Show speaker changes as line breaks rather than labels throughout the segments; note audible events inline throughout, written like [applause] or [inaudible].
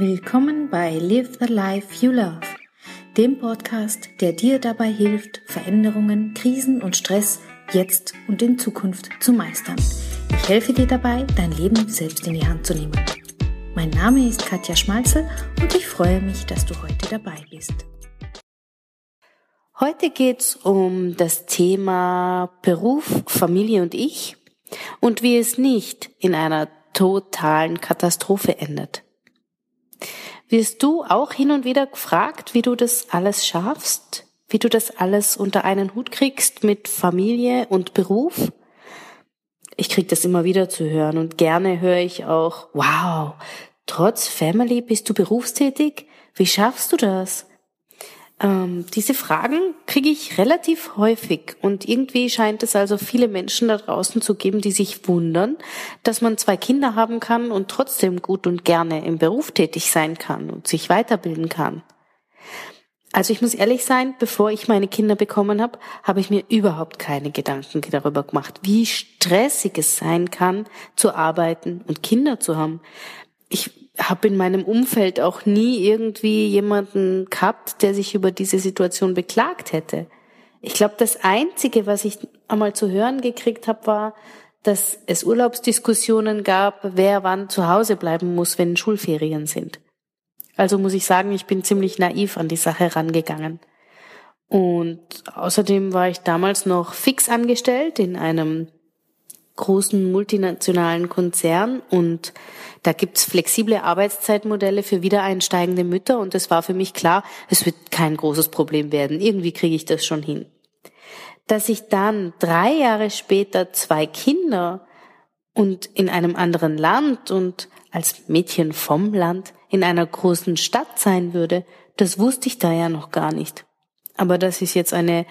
Willkommen bei Live the Life You Love, dem Podcast, der dir dabei hilft, Veränderungen, Krisen und Stress jetzt und in Zukunft zu meistern. Ich helfe dir dabei, dein Leben selbst in die Hand zu nehmen. Mein Name ist Katja Schmalzel und ich freue mich, dass du heute dabei bist.
Heute geht's um das Thema Beruf, Familie und ich und wie es nicht in einer totalen Katastrophe endet. Wirst du auch hin und wieder gefragt, wie du das alles schaffst? Wie du das alles unter einen Hut kriegst mit Familie und Beruf? Ich krieg das immer wieder zu hören und gerne höre ich auch, wow, trotz Family bist du berufstätig? Wie schaffst du das? Ähm, diese Fragen kriege ich relativ häufig und irgendwie scheint es also viele Menschen da draußen zu geben, die sich wundern, dass man zwei Kinder haben kann und trotzdem gut und gerne im Beruf tätig sein kann und sich weiterbilden kann. Also ich muss ehrlich sein, bevor ich meine Kinder bekommen habe, habe ich mir überhaupt keine Gedanken darüber gemacht, wie stressig es sein kann, zu arbeiten und Kinder zu haben. Ich habe in meinem Umfeld auch nie irgendwie jemanden gehabt, der sich über diese Situation beklagt hätte. Ich glaube, das Einzige, was ich einmal zu hören gekriegt habe, war, dass es Urlaubsdiskussionen gab, wer wann zu Hause bleiben muss, wenn Schulferien sind. Also muss ich sagen, ich bin ziemlich naiv an die Sache rangegangen. Und außerdem war ich damals noch fix angestellt in einem großen multinationalen Konzern und da gibt's flexible Arbeitszeitmodelle für wiedereinsteigende Mütter und es war für mich klar, es wird kein großes Problem werden. Irgendwie kriege ich das schon hin. Dass ich dann drei Jahre später zwei Kinder und in einem anderen Land und als Mädchen vom Land in einer großen Stadt sein würde, das wusste ich da ja noch gar nicht. Aber das ist jetzt eine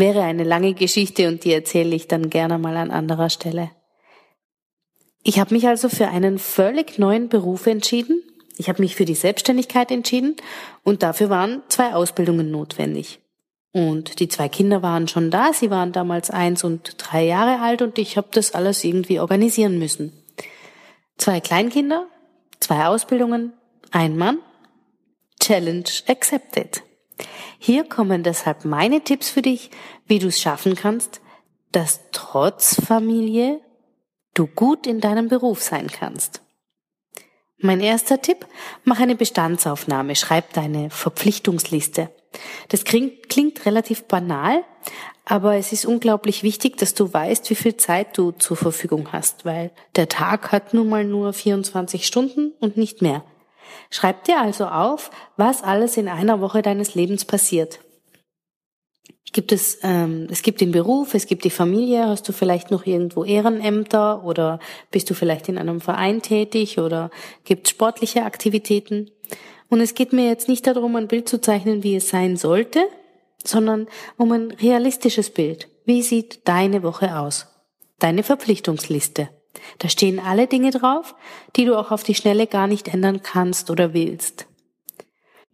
wäre eine lange Geschichte und die erzähle ich dann gerne mal an anderer Stelle. Ich habe mich also für einen völlig neuen Beruf entschieden. Ich habe mich für die Selbstständigkeit entschieden und dafür waren zwei Ausbildungen notwendig. Und die zwei Kinder waren schon da, sie waren damals eins und drei Jahre alt und ich habe das alles irgendwie organisieren müssen. Zwei Kleinkinder, zwei Ausbildungen, ein Mann, Challenge accepted. Hier kommen deshalb meine Tipps für dich, wie du es schaffen kannst, dass trotz Familie du gut in deinem Beruf sein kannst. Mein erster Tipp, mach eine Bestandsaufnahme, schreib deine Verpflichtungsliste. Das klingt, klingt relativ banal, aber es ist unglaublich wichtig, dass du weißt, wie viel Zeit du zur Verfügung hast, weil der Tag hat nun mal nur 24 Stunden und nicht mehr. Schreib dir also auf, was alles in einer Woche deines Lebens passiert. Gibt es, ähm, es gibt den Beruf, es gibt die Familie, hast du vielleicht noch irgendwo Ehrenämter oder bist du vielleicht in einem Verein tätig oder gibt sportliche Aktivitäten? Und es geht mir jetzt nicht darum, ein Bild zu zeichnen, wie es sein sollte, sondern um ein realistisches Bild. Wie sieht deine Woche aus? Deine Verpflichtungsliste. Da stehen alle Dinge drauf, die du auch auf die Schnelle gar nicht ändern kannst oder willst.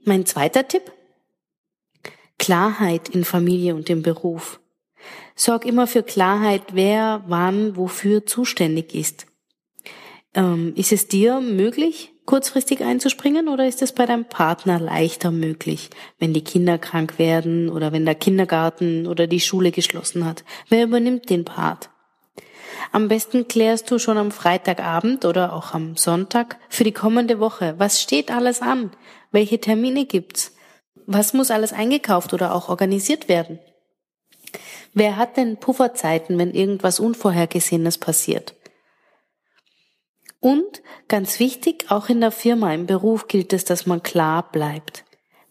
Mein zweiter Tipp. Klarheit in Familie und im Beruf. Sorg immer für Klarheit, wer wann wofür zuständig ist. Ähm, ist es dir möglich, kurzfristig einzuspringen oder ist es bei deinem Partner leichter möglich, wenn die Kinder krank werden oder wenn der Kindergarten oder die Schule geschlossen hat? Wer übernimmt den Part? Am besten klärst du schon am Freitagabend oder auch am Sonntag für die kommende Woche. Was steht alles an? Welche Termine gibt's? Was muss alles eingekauft oder auch organisiert werden? Wer hat denn Pufferzeiten, wenn irgendwas Unvorhergesehenes passiert? Und ganz wichtig, auch in der Firma, im Beruf gilt es, dass man klar bleibt.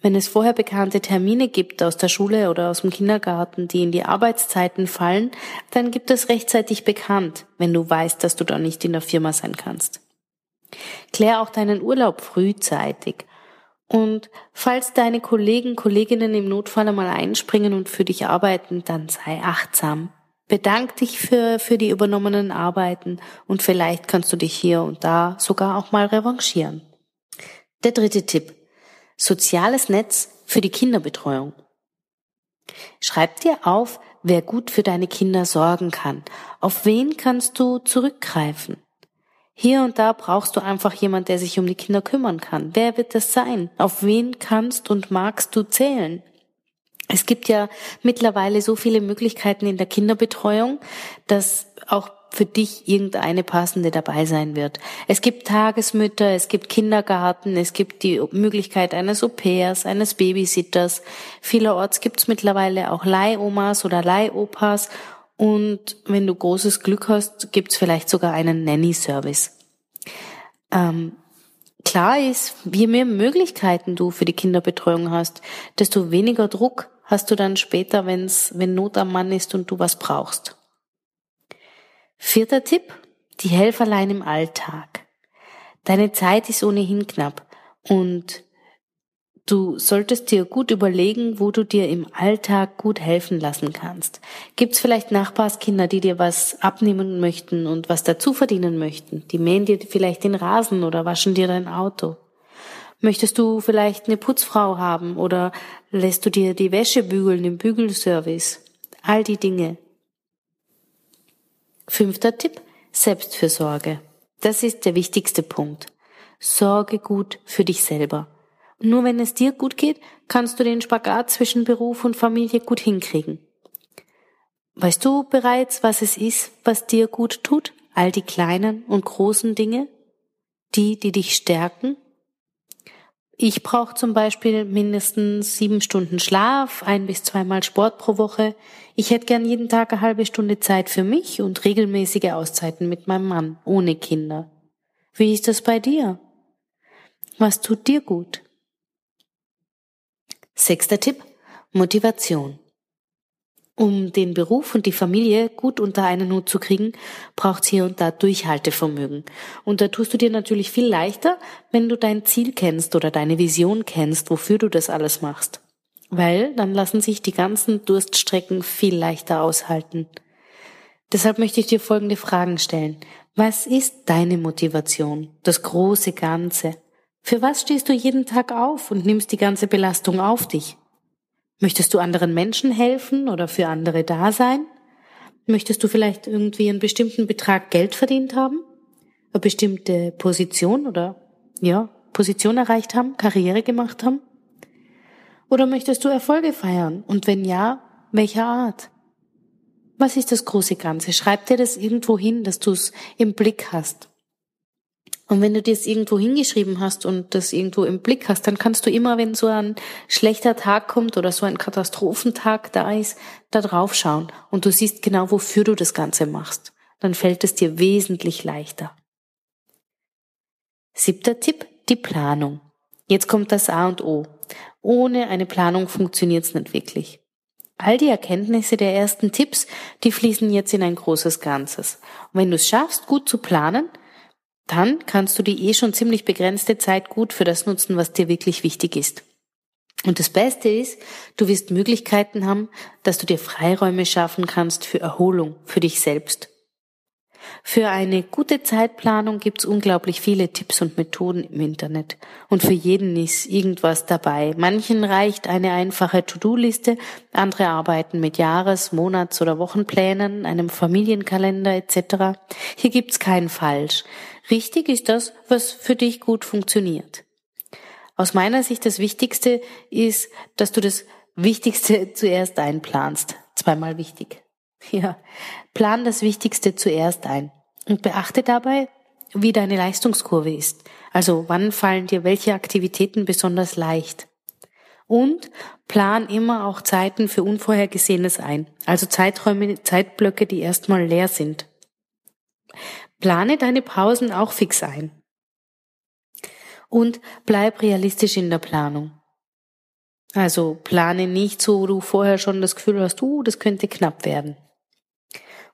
Wenn es vorher bekannte Termine gibt aus der Schule oder aus dem Kindergarten, die in die Arbeitszeiten fallen, dann gibt es rechtzeitig bekannt, wenn du weißt, dass du da nicht in der Firma sein kannst. Klär auch deinen Urlaub frühzeitig. Und falls deine Kollegen, Kolleginnen im Notfall einmal einspringen und für dich arbeiten, dann sei achtsam. Bedank dich für, für die übernommenen Arbeiten und vielleicht kannst du dich hier und da sogar auch mal revanchieren. Der dritte Tipp. Soziales Netz für die Kinderbetreuung. Schreib dir auf, wer gut für deine Kinder sorgen kann. Auf wen kannst du zurückgreifen? Hier und da brauchst du einfach jemand, der sich um die Kinder kümmern kann. Wer wird das sein? Auf wen kannst und magst du zählen? Es gibt ja mittlerweile so viele Möglichkeiten in der Kinderbetreuung, dass auch für dich irgendeine passende dabei sein wird. Es gibt Tagesmütter, es gibt Kindergarten, es gibt die Möglichkeit eines Au-pairs, eines Babysitters. Vielerorts gibt es mittlerweile auch Leihomas oder Leihopas und wenn du großes Glück hast, gibt es vielleicht sogar einen Nanny-Service. Ähm, klar ist, je mehr Möglichkeiten du für die Kinderbetreuung hast, desto weniger Druck hast du dann später, wenn's, wenn Not am Mann ist und du was brauchst. Vierter Tipp, die Helferlein im Alltag. Deine Zeit ist ohnehin knapp und du solltest dir gut überlegen, wo du dir im Alltag gut helfen lassen kannst. Gibt's vielleicht Nachbarskinder, die dir was abnehmen möchten und was dazu verdienen möchten? Die mähen dir vielleicht den Rasen oder waschen dir dein Auto. Möchtest du vielleicht eine Putzfrau haben oder lässt du dir die Wäsche bügeln im Bügelservice? All die Dinge. Fünfter Tipp, Selbstfürsorge. Das ist der wichtigste Punkt. Sorge gut für dich selber. Nur wenn es dir gut geht, kannst du den Spagat zwischen Beruf und Familie gut hinkriegen. Weißt du bereits, was es ist, was dir gut tut? All die kleinen und großen Dinge? Die, die dich stärken? Ich brauche zum Beispiel mindestens sieben Stunden Schlaf, ein bis zweimal Sport pro Woche. Ich hätte gern jeden Tag eine halbe Stunde Zeit für mich und regelmäßige Auszeiten mit meinem Mann, ohne Kinder. Wie ist das bei dir? Was tut dir gut? Sechster Tipp. Motivation. Um den Beruf und die Familie gut unter einen Hut zu kriegen, braucht's hier und da Durchhaltevermögen. Und da tust du dir natürlich viel leichter, wenn du dein Ziel kennst oder deine Vision kennst, wofür du das alles machst. Weil dann lassen sich die ganzen Durststrecken viel leichter aushalten. Deshalb möchte ich dir folgende Fragen stellen. Was ist deine Motivation? Das große Ganze. Für was stehst du jeden Tag auf und nimmst die ganze Belastung auf dich? Möchtest du anderen Menschen helfen oder für andere da sein? Möchtest du vielleicht irgendwie einen bestimmten Betrag Geld verdient haben? Eine bestimmte Position oder, ja, Position erreicht haben, Karriere gemacht haben? Oder möchtest du Erfolge feiern? Und wenn ja, welcher Art? Was ist das große Ganze? Schreib dir das irgendwo hin, dass du es im Blick hast. Und wenn du das irgendwo hingeschrieben hast und das irgendwo im Blick hast, dann kannst du immer, wenn so ein schlechter Tag kommt oder so ein Katastrophentag da ist, da drauf schauen und du siehst genau, wofür du das Ganze machst. Dann fällt es dir wesentlich leichter. Siebter Tipp, die Planung. Jetzt kommt das A und O. Ohne eine Planung funktioniert es nicht wirklich. All die Erkenntnisse der ersten Tipps, die fließen jetzt in ein großes Ganzes. Und wenn du es schaffst, gut zu planen, dann kannst du die eh schon ziemlich begrenzte Zeit gut für das nutzen, was dir wirklich wichtig ist. Und das Beste ist, du wirst Möglichkeiten haben, dass du dir Freiräume schaffen kannst für Erholung, für dich selbst. Für eine gute Zeitplanung gibt's unglaublich viele Tipps und Methoden im Internet. Und für jeden ist irgendwas dabei. Manchen reicht eine einfache To-Do-Liste, andere arbeiten mit Jahres-, Monats- oder Wochenplänen, einem Familienkalender etc. Hier gibt's kein Falsch. Richtig ist das, was für dich gut funktioniert. Aus meiner Sicht das Wichtigste ist, dass du das Wichtigste [laughs] zuerst einplanst. Zweimal wichtig. [laughs] Ja, plan das Wichtigste zuerst ein und beachte dabei, wie deine Leistungskurve ist. Also wann fallen dir welche Aktivitäten besonders leicht. Und plan immer auch Zeiten für Unvorhergesehenes ein. Also Zeiträume, Zeitblöcke, die erstmal leer sind. Plane deine Pausen auch fix ein. Und bleib realistisch in der Planung. Also plane nicht so, wo du vorher schon das Gefühl hast, uh, das könnte knapp werden.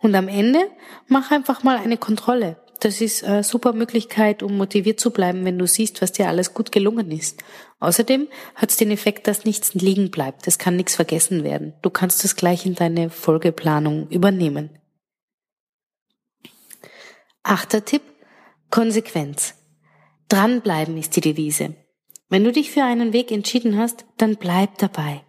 Und am Ende mach einfach mal eine Kontrolle. Das ist eine super Möglichkeit, um motiviert zu bleiben, wenn du siehst, was dir alles gut gelungen ist. Außerdem hat es den Effekt, dass nichts liegen bleibt. Es kann nichts vergessen werden. Du kannst es gleich in deine Folgeplanung übernehmen. Achter Tipp, Konsequenz. Dranbleiben ist die Devise. Wenn du dich für einen Weg entschieden hast, dann bleib dabei.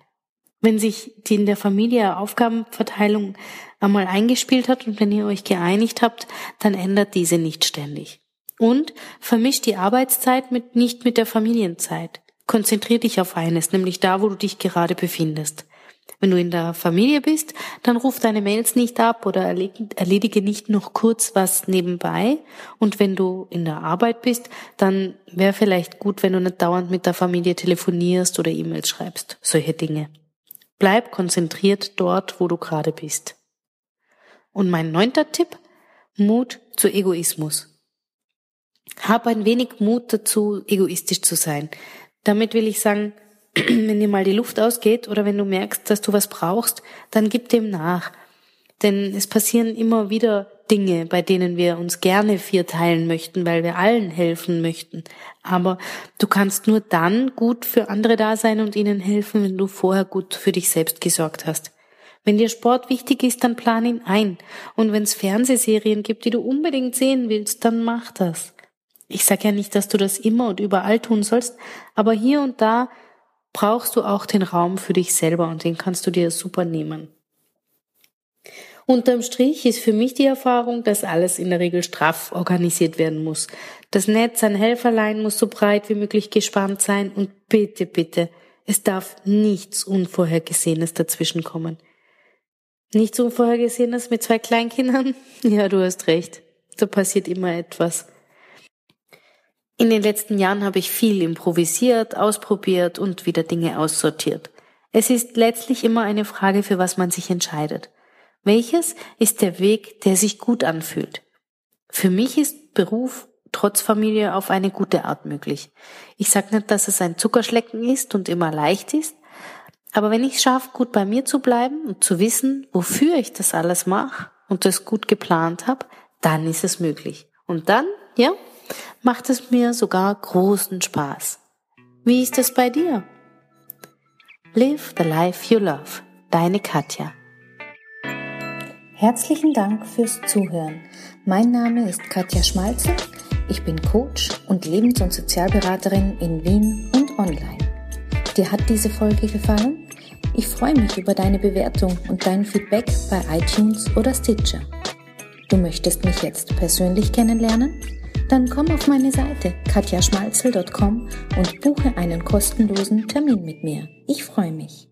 Wenn sich die in der Familie Aufgabenverteilung einmal eingespielt hat und wenn ihr euch geeinigt habt, dann ändert diese nicht ständig. Und vermisch die Arbeitszeit mit, nicht mit der Familienzeit. Konzentrier dich auf eines, nämlich da, wo du dich gerade befindest. Wenn du in der Familie bist, dann ruf deine Mails nicht ab oder erledige nicht noch kurz was nebenbei. Und wenn du in der Arbeit bist, dann wäre vielleicht gut, wenn du nicht dauernd mit der Familie telefonierst oder E-Mails schreibst. Solche Dinge. Bleib konzentriert dort, wo du gerade bist. Und mein neunter Tipp, Mut zu Egoismus. Hab ein wenig Mut dazu, egoistisch zu sein. Damit will ich sagen, [clears throat] wenn dir mal die Luft ausgeht oder wenn du merkst, dass du was brauchst, dann gib dem nach. Denn es passieren immer wieder Dinge, bei denen wir uns gerne vier teilen möchten, weil wir allen helfen möchten. Aber du kannst nur dann gut für andere da sein und ihnen helfen, wenn du vorher gut für dich selbst gesorgt hast. Wenn dir Sport wichtig ist, dann plan ihn ein. Und wenn es Fernsehserien gibt, die du unbedingt sehen willst, dann mach das. Ich sage ja nicht, dass du das immer und überall tun sollst, aber hier und da brauchst du auch den Raum für dich selber und den kannst du dir super nehmen. Unterm Strich ist für mich die Erfahrung, dass alles in der Regel straff organisiert werden muss. Das Netz an Helferlein muss so breit wie möglich gespannt sein und bitte, bitte, es darf nichts Unvorhergesehenes dazwischenkommen. Nichts Unvorhergesehenes mit zwei Kleinkindern? [laughs] Ja, du hast recht. Da passiert immer etwas. In den letzten Jahren habe ich viel improvisiert, ausprobiert und wieder Dinge aussortiert. Es ist letztlich immer eine Frage, für was man sich entscheidet. Welches ist der Weg, der sich gut anfühlt? Für mich ist Beruf trotz Familie auf eine gute Art möglich. Ich sage nicht, dass es ein Zuckerschlecken ist und immer leicht ist, aber wenn ich schaffe, gut bei mir zu bleiben und zu wissen, wofür ich das alles mache und das gut geplant habe, dann ist es möglich. Und dann, ja, macht es mir sogar großen Spaß. Wie ist es bei dir? Live the life you love. Deine Katja.
Herzlichen Dank fürs Zuhören. Mein Name ist Katja Schmalzel. Ich bin Coach und Lebens- und Sozialberaterin in Wien und online. Dir hat diese Folge gefallen? Ich freue mich über deine Bewertung und dein Feedback bei iTunes oder Stitcher. Du möchtest mich jetzt persönlich kennenlernen? Dann komm auf meine Seite katjaschmalzel.com und buche einen kostenlosen Termin mit mir. Ich freue mich.